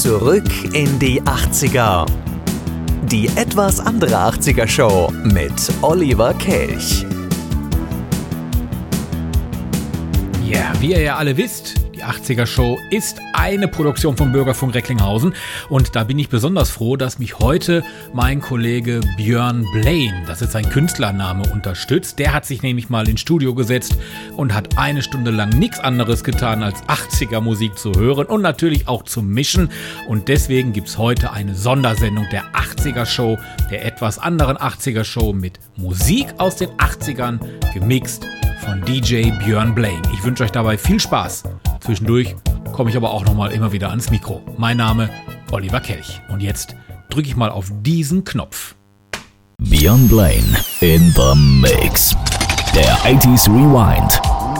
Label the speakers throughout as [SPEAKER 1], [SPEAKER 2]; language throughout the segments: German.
[SPEAKER 1] Zurück in die 80er. Die etwas andere 80er Show mit Oliver Kelch.
[SPEAKER 2] Ja, wie ihr ja alle wisst, die 80er Show ist eine Produktion vom Bürgerfunk Recklinghausen und da bin ich besonders froh, dass mich heute mein Kollege Björn Blaine, das ist sein Künstlername, unterstützt. Der hat sich nämlich mal ins Studio gesetzt und hat eine Stunde lang nichts anderes getan, als 80er Musik zu hören und natürlich auch zu mischen. Und deswegen gibt es heute eine Sondersendung der 80er Show, der etwas anderen 80er Show mit Musik aus den 80ern gemixt von DJ Björn Blaine. Ich wünsche euch dabei viel Spaß. Zwischendurch komme ich aber auch noch mal immer wieder ans Mikro. Mein Name Oliver Kelch und jetzt drücke ich mal auf diesen Knopf.
[SPEAKER 3] Björn Blaine in the Mix. Der 80s Rewind.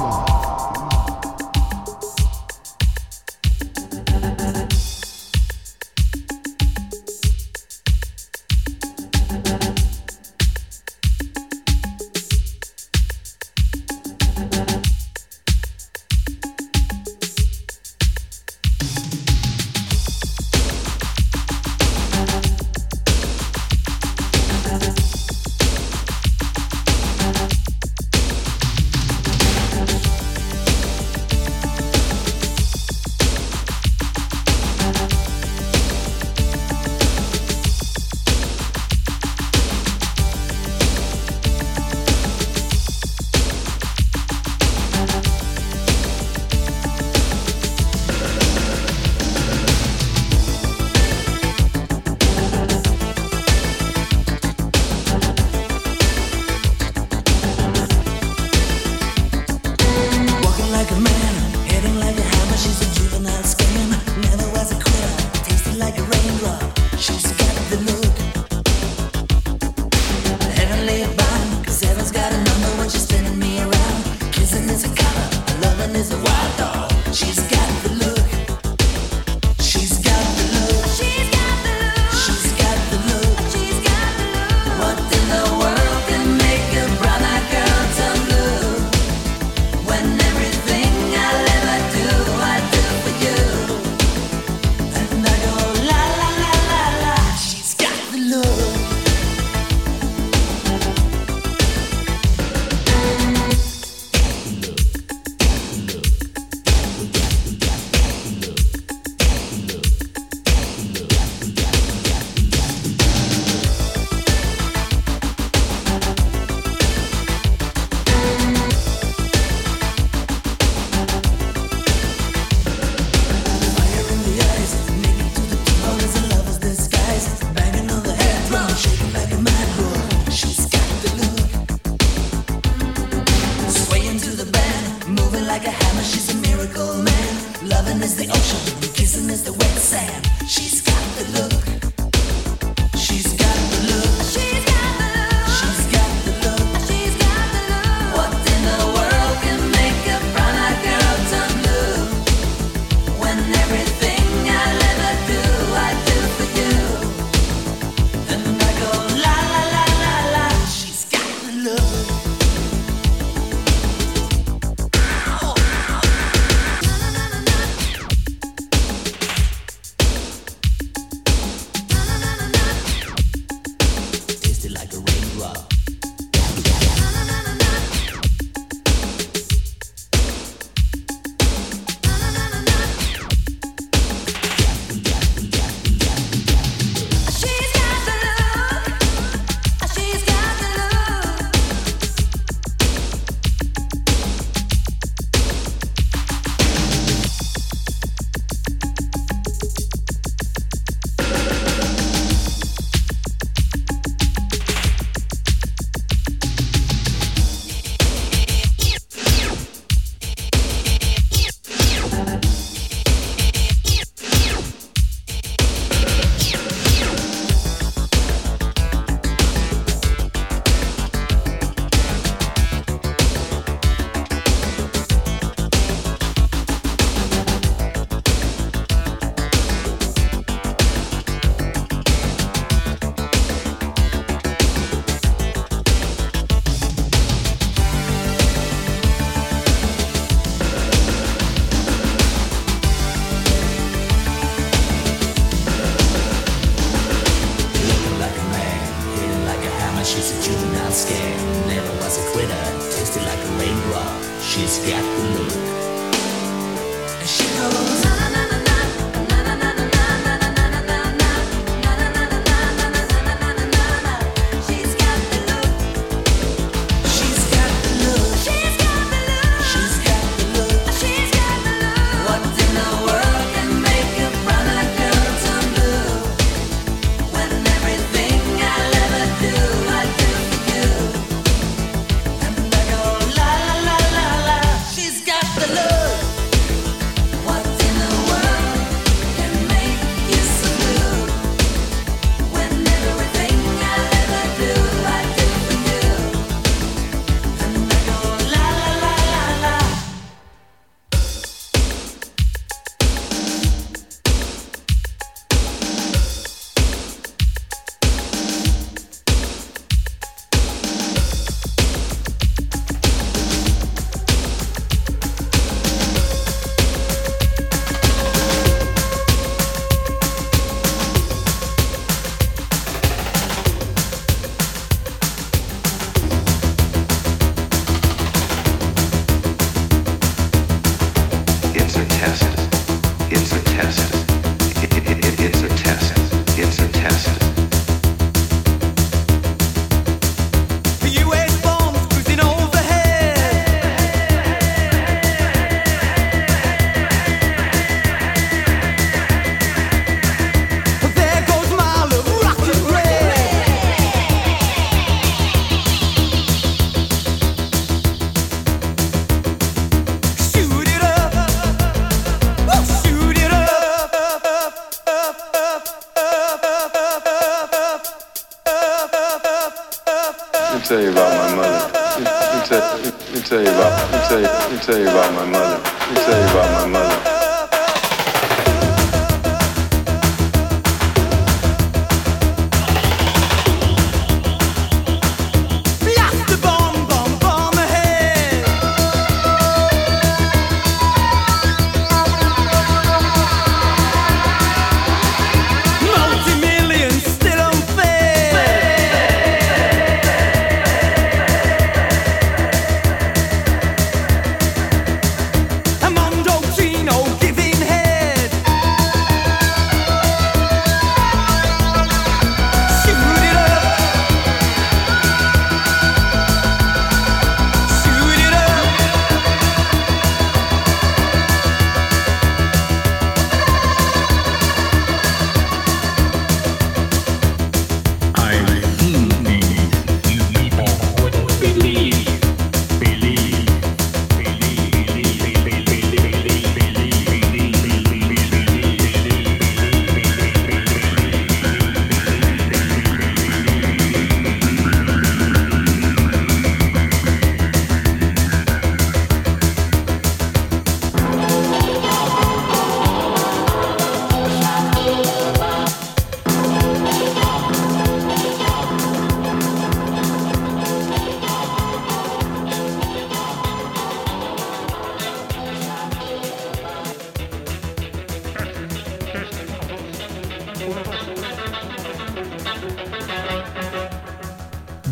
[SPEAKER 4] Tell you about my mother. Let me, tell, you about my mother. Let me tell you about my mother.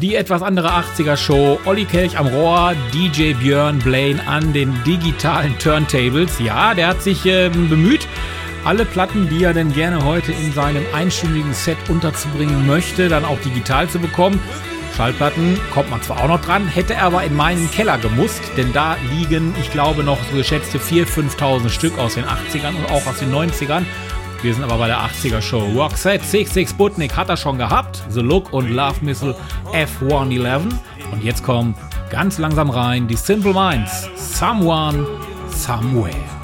[SPEAKER 2] Die etwas andere 80er Show. Olli Kelch am Rohr, DJ Björn Blaine an den digitalen Turntables. Ja, der hat sich äh, bemüht, alle Platten, die er denn gerne heute in seinem einstündigen Set unterzubringen möchte, dann auch digital zu bekommen. Schallplatten kommt man zwar auch noch dran, hätte er aber in meinen Keller gemusst, denn da liegen, ich glaube, noch so geschätzte 4.000, 5.000 Stück aus den 80ern und auch aus den 90ern. Wir sind aber bei der 80er Show. Roxette 66 Sputnik hat er schon gehabt. The Look und Love Missile F111. Und jetzt kommen ganz langsam rein die Simple Minds. Someone, Somewhere.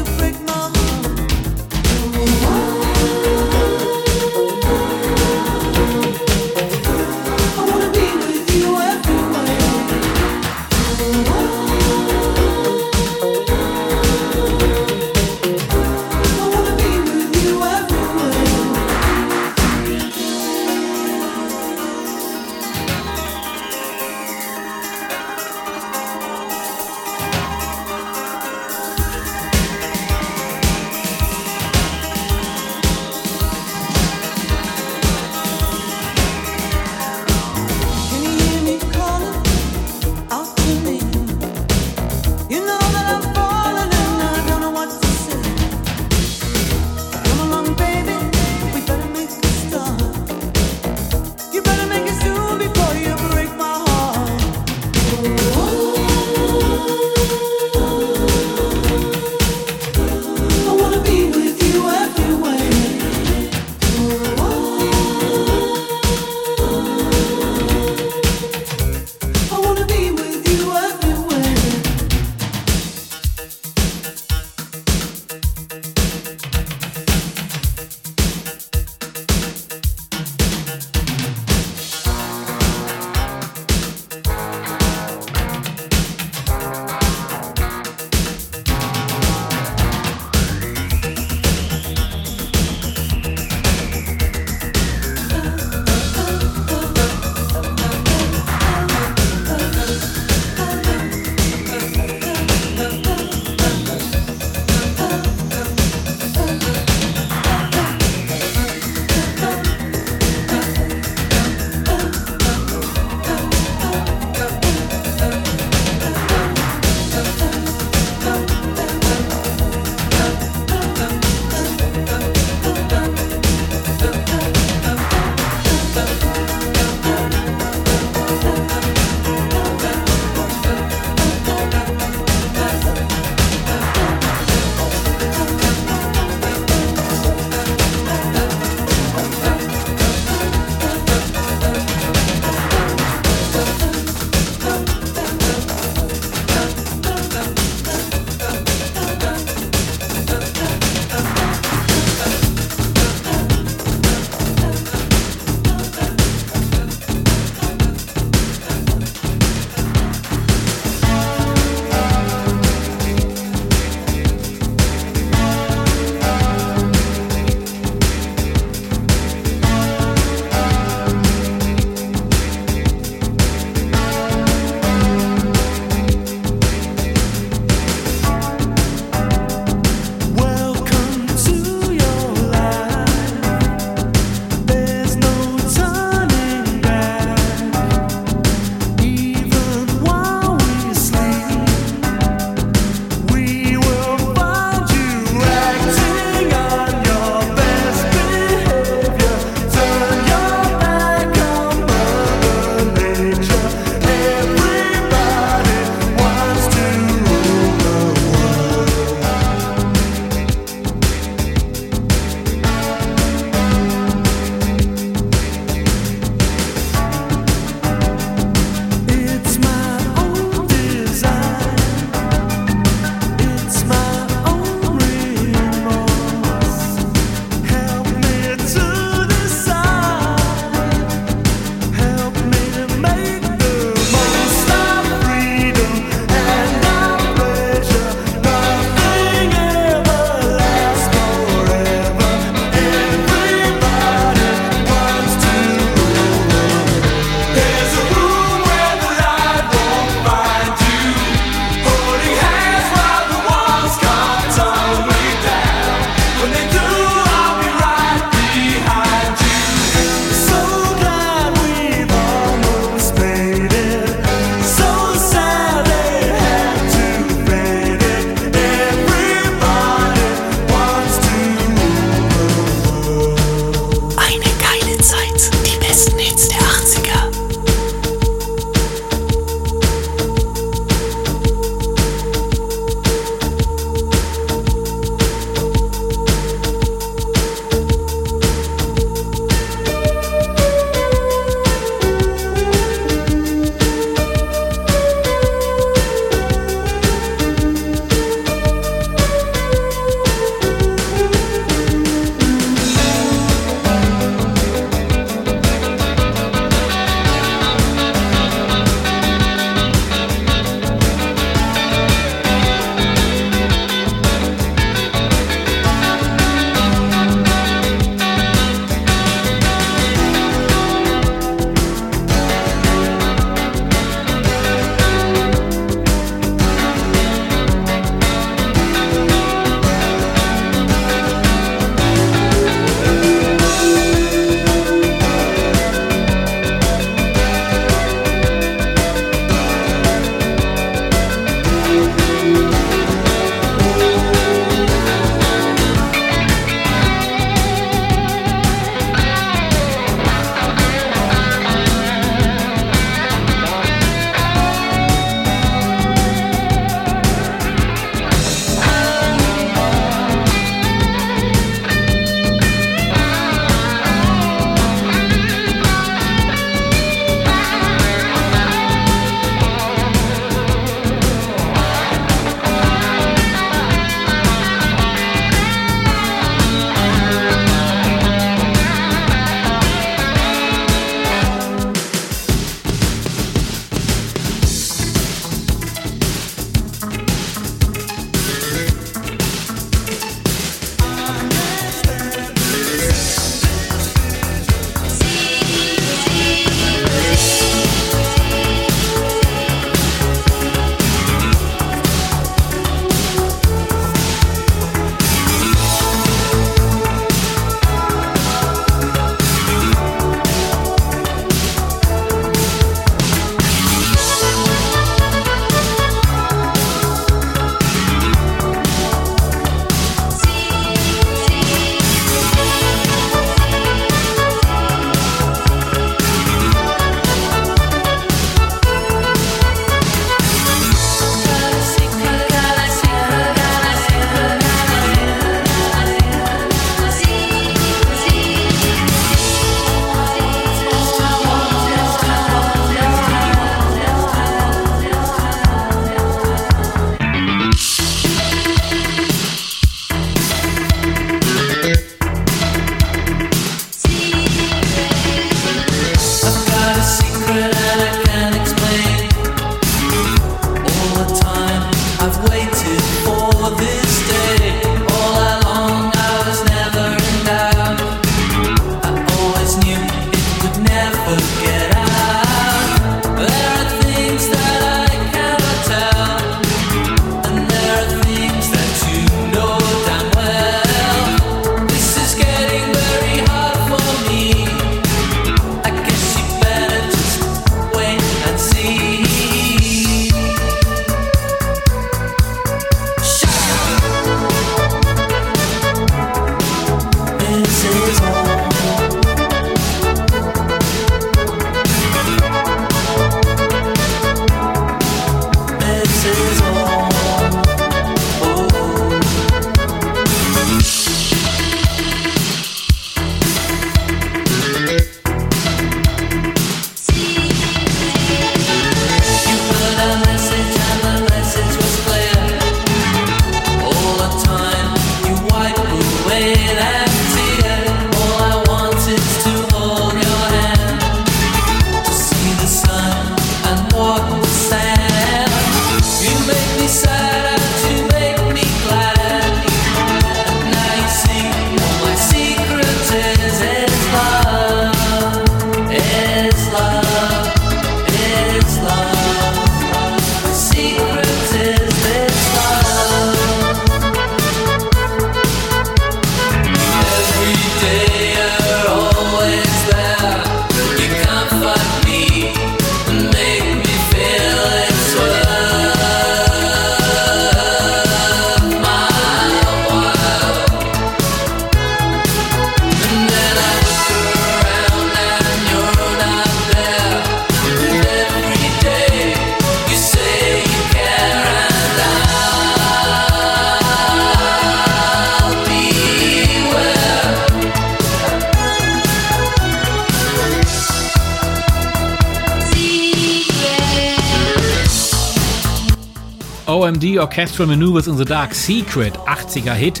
[SPEAKER 2] Orchestral Maneuvers in the Dark Secret 80er Hit.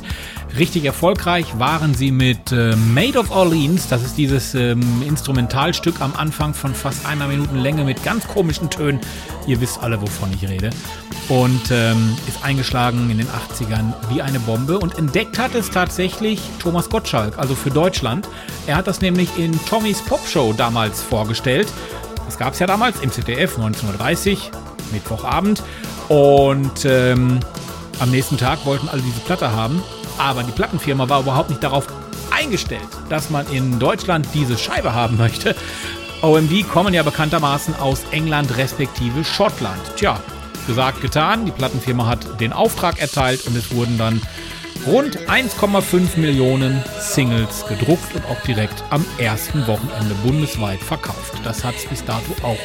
[SPEAKER 2] Richtig erfolgreich waren sie mit äh, Made of Orleans. Das ist dieses ähm, Instrumentalstück am Anfang von fast einer Minute Länge mit ganz komischen Tönen. Ihr wisst alle, wovon ich rede. Und ähm, ist eingeschlagen in den 80ern wie eine Bombe. Und entdeckt hat es tatsächlich Thomas Gottschalk, also für Deutschland. Er hat das nämlich in Tommys Pop Show damals vorgestellt. Das gab es ja damals im ZDF 1930, Mittwochabend. Und ähm, am nächsten Tag wollten alle diese Platte haben. Aber die Plattenfirma war überhaupt nicht darauf eingestellt, dass man in Deutschland diese Scheibe haben möchte. OMD kommen ja bekanntermaßen aus England respektive Schottland. Tja, gesagt, getan. Die Plattenfirma hat den Auftrag erteilt und es wurden dann rund 1,5 Millionen Singles gedruckt und auch direkt am ersten Wochenende bundesweit verkauft. Das hat es bis dato auch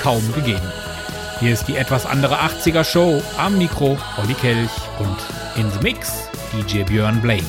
[SPEAKER 2] kaum gegeben. Hier ist die etwas andere 80er Show am Mikro Olli Kelch und in the Mix DJ Björn Blaine.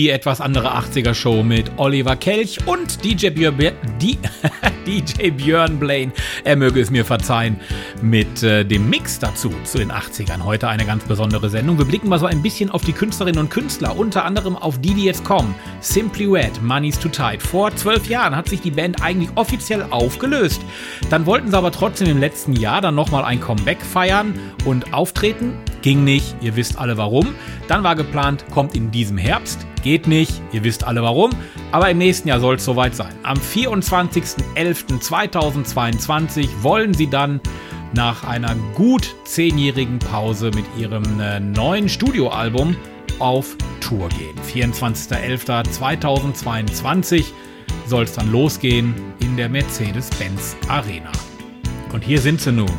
[SPEAKER 2] Die etwas andere 80er Show mit Oliver Kelch und DJ Björn, die, DJ Björn Blaine. Er möge es mir verzeihen mit äh, dem Mix dazu zu den 80ern. Heute eine ganz besondere Sendung. Wir blicken mal so ein bisschen auf die Künstlerinnen und Künstler, unter anderem auf die, die jetzt kommen. Simply Red, Money's Too Tight. Vor zwölf Jahren hat sich die Band eigentlich offiziell aufgelöst. Dann wollten sie aber trotzdem im letzten Jahr dann nochmal ein Comeback feiern und auftreten. Ging nicht, ihr wisst alle warum. Dann war geplant, kommt in diesem Herbst. Geht nicht, ihr wisst alle warum. Aber im nächsten Jahr soll es soweit sein. Am 24.11.2022 wollen sie dann nach einer gut zehnjährigen Pause mit ihrem äh, neuen Studioalbum auf Tour gehen. 24.11.2022 soll es dann losgehen in der Mercedes-Benz Arena. Und hier sind sie nun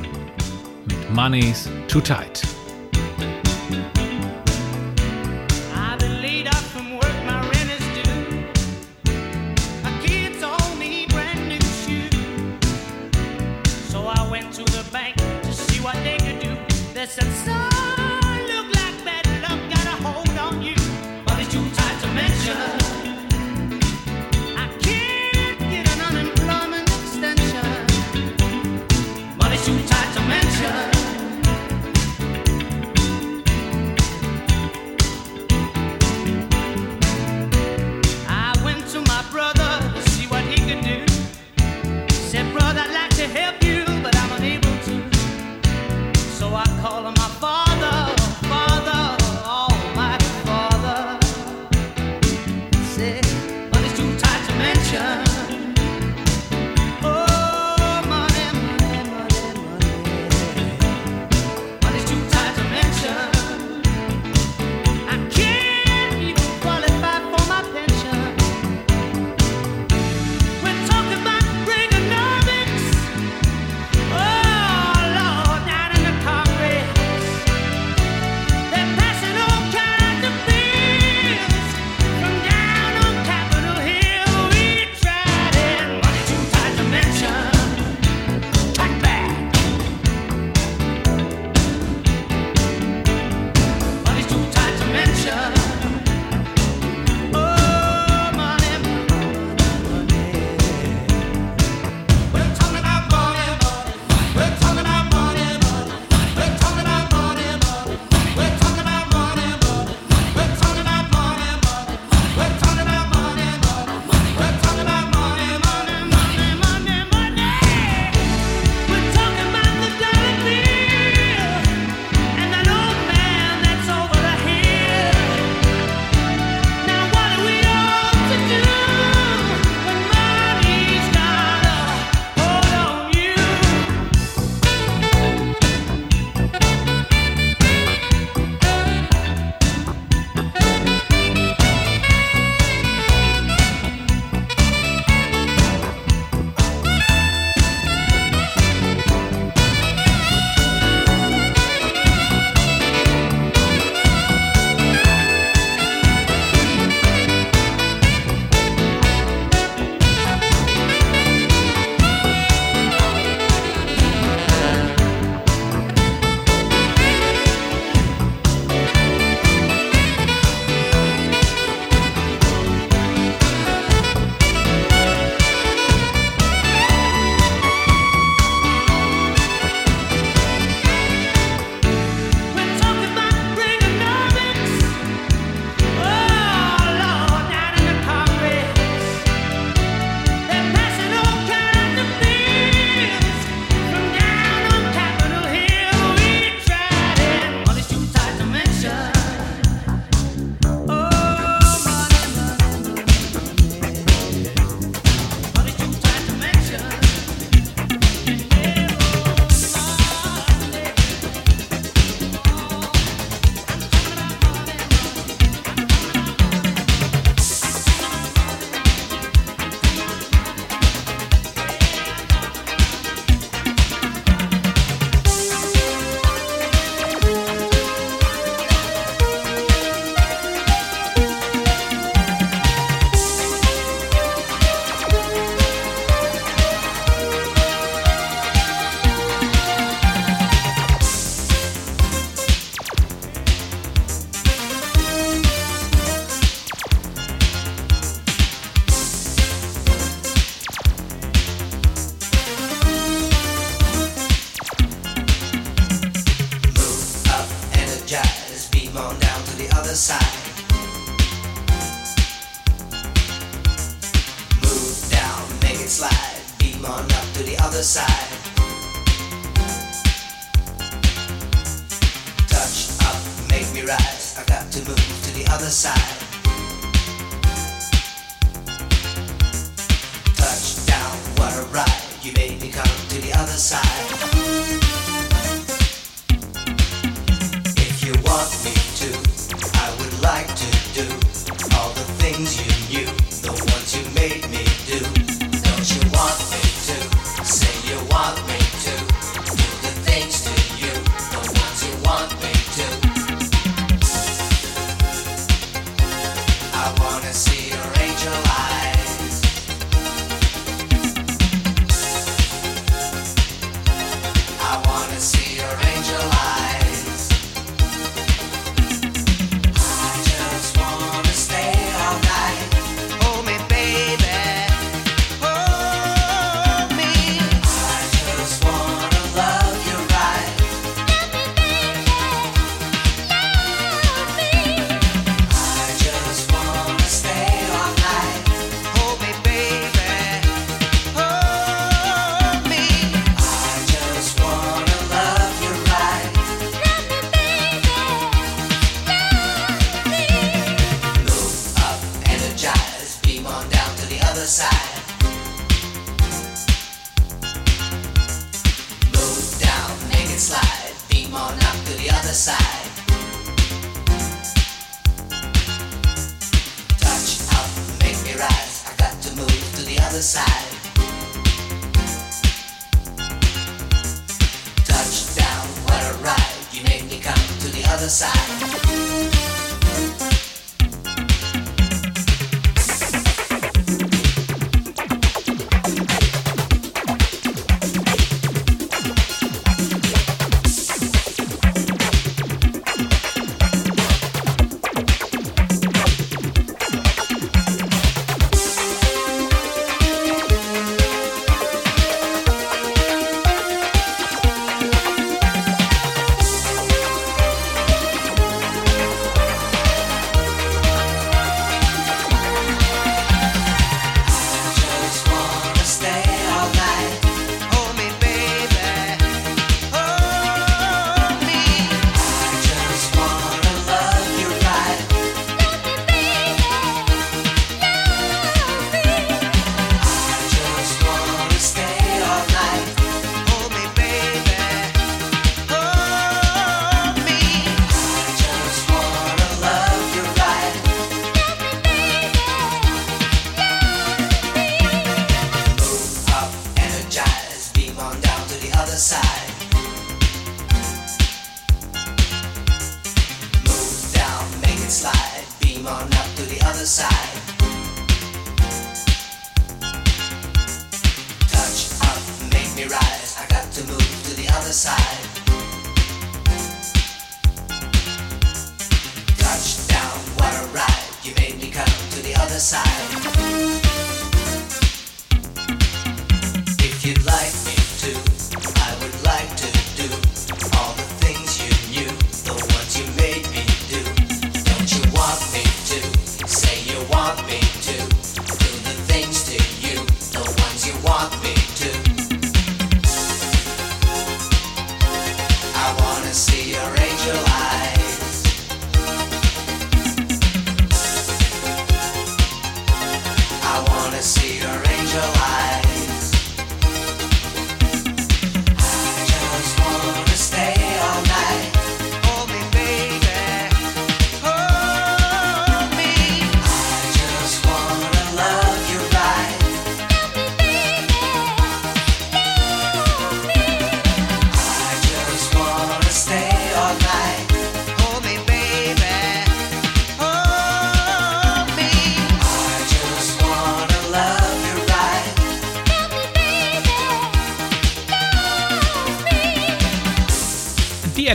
[SPEAKER 2] mit Money's Too Tight.
[SPEAKER 5] side.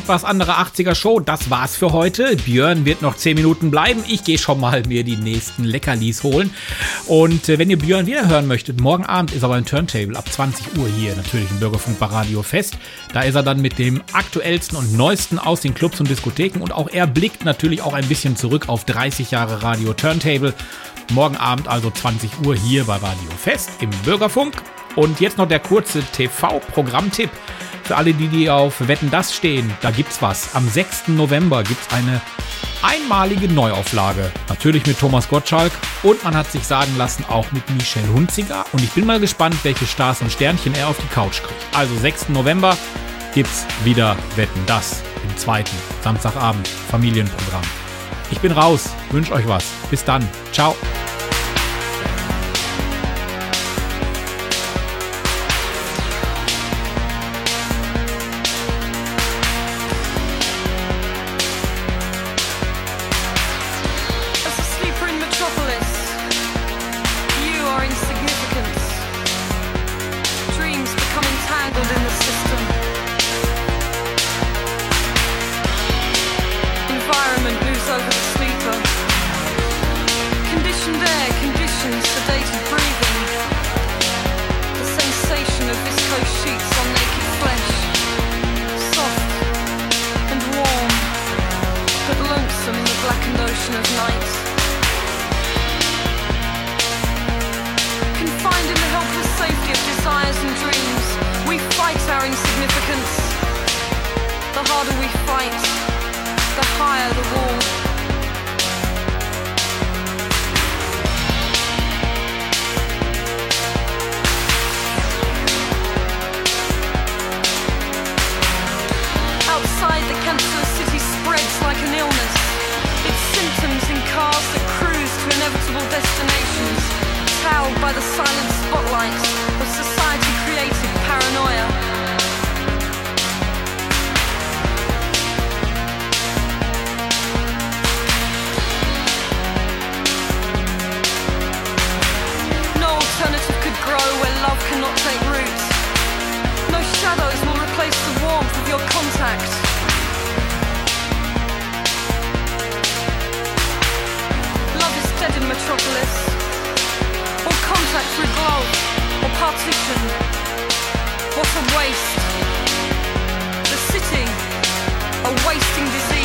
[SPEAKER 2] etwas andere 80er Show. Das war's für heute. Björn wird noch 10 Minuten bleiben. Ich gehe schon mal mir die nächsten Leckerlis holen. Und äh, wenn ihr Björn wieder hören möchtet, morgen Abend ist er beim Turntable ab 20 Uhr hier natürlich im Bürgerfunk bei Radio Fest. Da ist er dann mit dem aktuellsten und neuesten aus den Clubs und Diskotheken und auch er blickt natürlich auch ein bisschen zurück auf 30 Jahre Radio Turntable. Morgen Abend also 20 Uhr hier bei Radio Fest im Bürgerfunk.
[SPEAKER 6] Und jetzt noch der kurze TV-Programmtipp. Für alle, die, die auf Wetten das stehen, da gibt's was. Am 6. November gibt's eine einmalige Neuauflage. Natürlich mit Thomas Gottschalk und man hat sich sagen lassen, auch mit Michelle Hunziger. Und ich bin mal gespannt, welche Stars und Sternchen er auf die Couch kriegt. Also 6. November gibt's wieder Wetten das im zweiten Samstagabend Familienprogramm. Ich bin raus, wünsche euch was. Bis dann. Ciao.
[SPEAKER 7] partition. What a waste. The city, a wasting disease.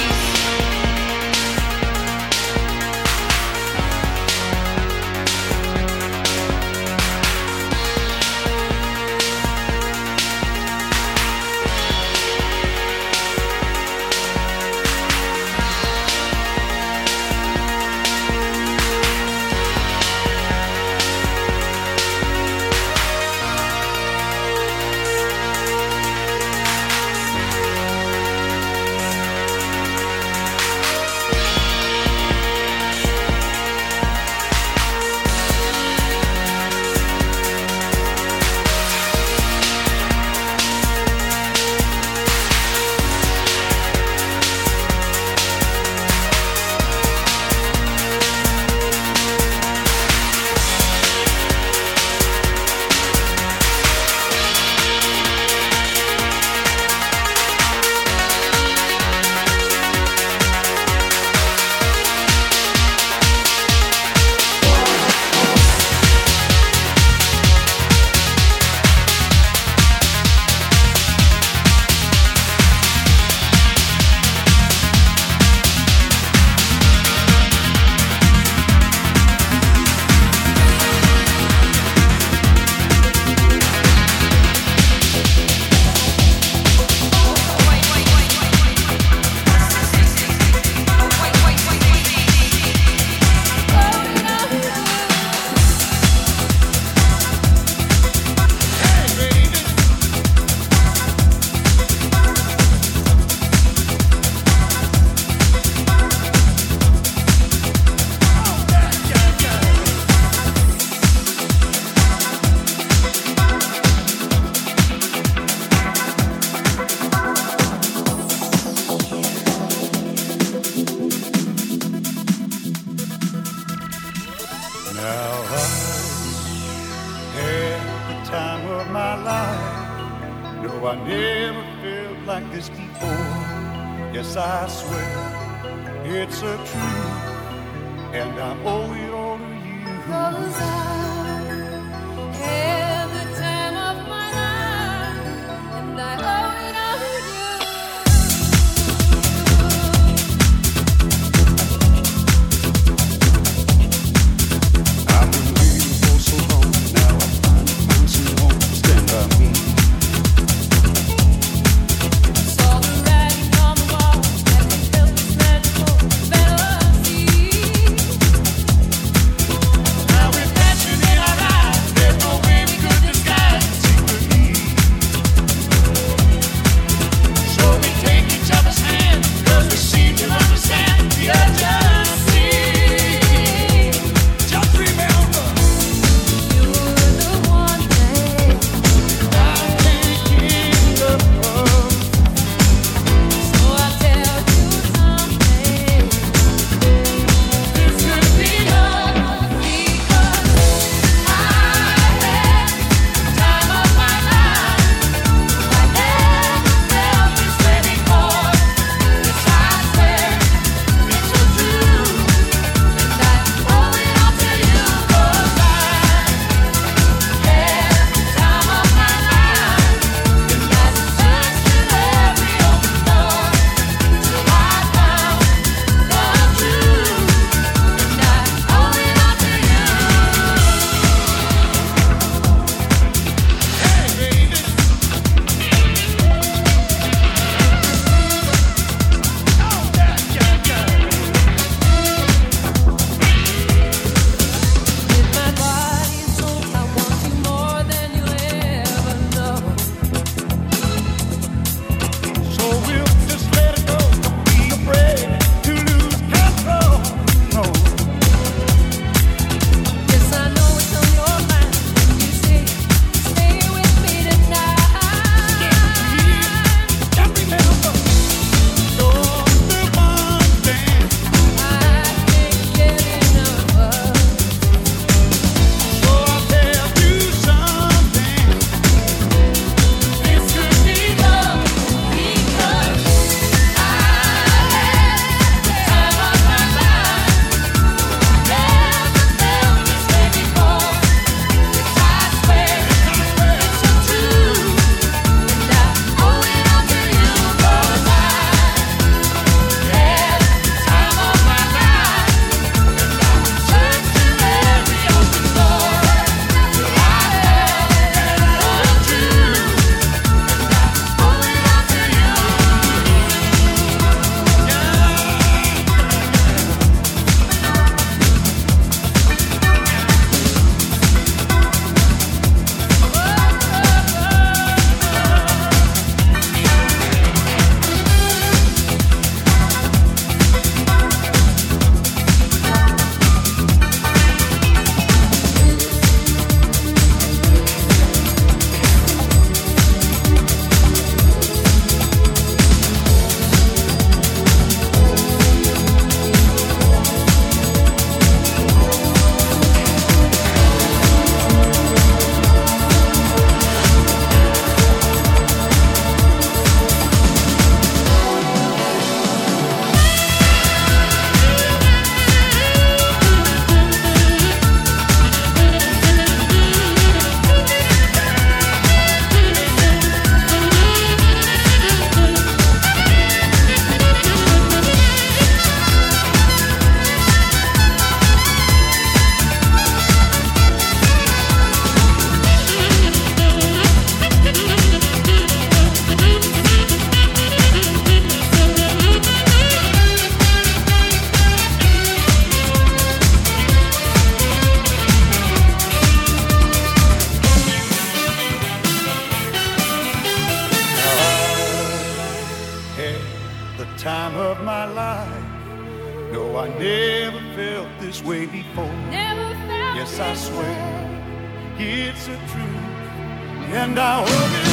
[SPEAKER 8] And I
[SPEAKER 7] hope